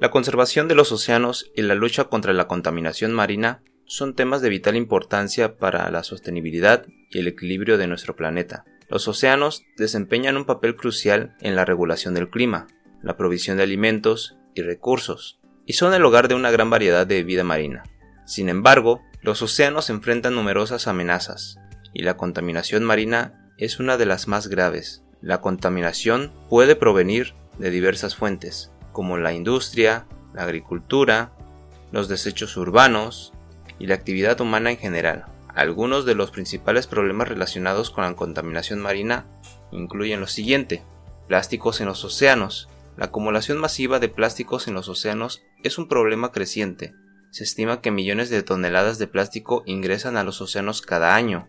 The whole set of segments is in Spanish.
La conservación de los océanos y la lucha contra la contaminación marina son temas de vital importancia para la sostenibilidad y el equilibrio de nuestro planeta. Los océanos desempeñan un papel crucial en la regulación del clima, la provisión de alimentos y recursos, y son el hogar de una gran variedad de vida marina. Sin embargo, los océanos enfrentan numerosas amenazas, y la contaminación marina es una de las más graves. La contaminación puede provenir de diversas fuentes, como la industria, la agricultura, los desechos urbanos y la actividad humana en general. Algunos de los principales problemas relacionados con la contaminación marina incluyen lo siguiente. Plásticos en los océanos. La acumulación masiva de plásticos en los océanos es un problema creciente. Se estima que millones de toneladas de plástico ingresan a los océanos cada año,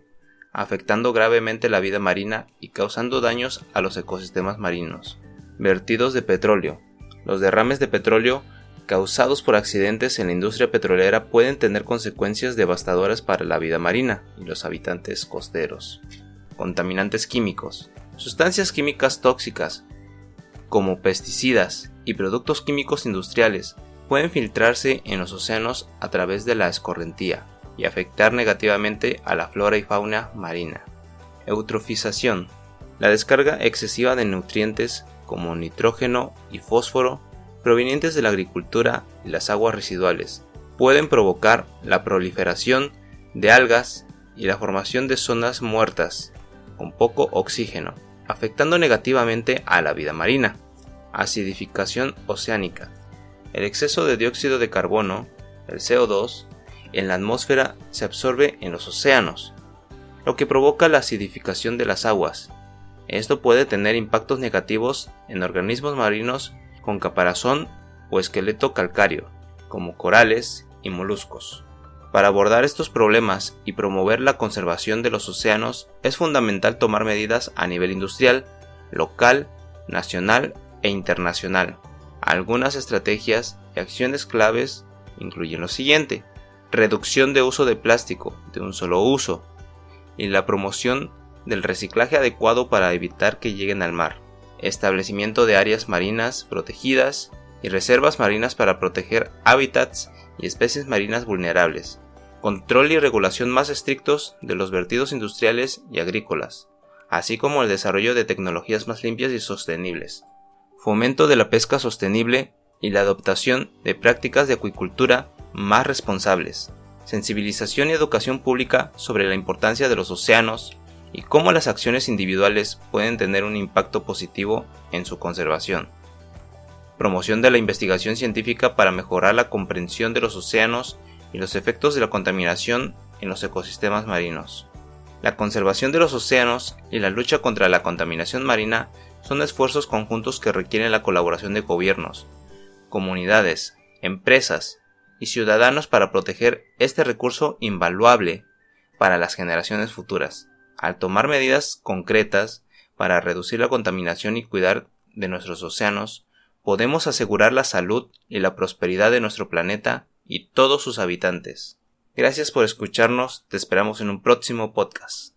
afectando gravemente la vida marina y causando daños a los ecosistemas marinos. Vertidos de petróleo. Los derrames de petróleo causados por accidentes en la industria petrolera pueden tener consecuencias devastadoras para la vida marina y los habitantes costeros. Contaminantes químicos. Sustancias químicas tóxicas, como pesticidas y productos químicos industriales, pueden filtrarse en los océanos a través de la escorrentía y afectar negativamente a la flora y fauna marina. Eutrofización. La descarga excesiva de nutrientes como nitrógeno y fósforo provenientes de la agricultura y las aguas residuales pueden provocar la proliferación de algas y la formación de zonas muertas con poco oxígeno, afectando negativamente a la vida marina. Acidificación oceánica. El exceso de dióxido de carbono, el CO2, en la atmósfera se absorbe en los océanos, lo que provoca la acidificación de las aguas esto puede tener impactos negativos en organismos marinos con caparazón o esqueleto calcáreo, como corales y moluscos. Para abordar estos problemas y promover la conservación de los océanos es fundamental tomar medidas a nivel industrial, local, nacional e internacional. Algunas estrategias y acciones claves incluyen lo siguiente. Reducción de uso de plástico de un solo uso y la promoción del reciclaje adecuado para evitar que lleguen al mar, establecimiento de áreas marinas protegidas y reservas marinas para proteger hábitats y especies marinas vulnerables, control y regulación más estrictos de los vertidos industriales y agrícolas, así como el desarrollo de tecnologías más limpias y sostenibles, fomento de la pesca sostenible y la adoptación de prácticas de acuicultura más responsables, sensibilización y educación pública sobre la importancia de los océanos, y cómo las acciones individuales pueden tener un impacto positivo en su conservación. Promoción de la investigación científica para mejorar la comprensión de los océanos y los efectos de la contaminación en los ecosistemas marinos. La conservación de los océanos y la lucha contra la contaminación marina son esfuerzos conjuntos que requieren la colaboración de gobiernos, comunidades, empresas y ciudadanos para proteger este recurso invaluable para las generaciones futuras al tomar medidas concretas para reducir la contaminación y cuidar de nuestros océanos, podemos asegurar la salud y la prosperidad de nuestro planeta y todos sus habitantes. Gracias por escucharnos, te esperamos en un próximo podcast.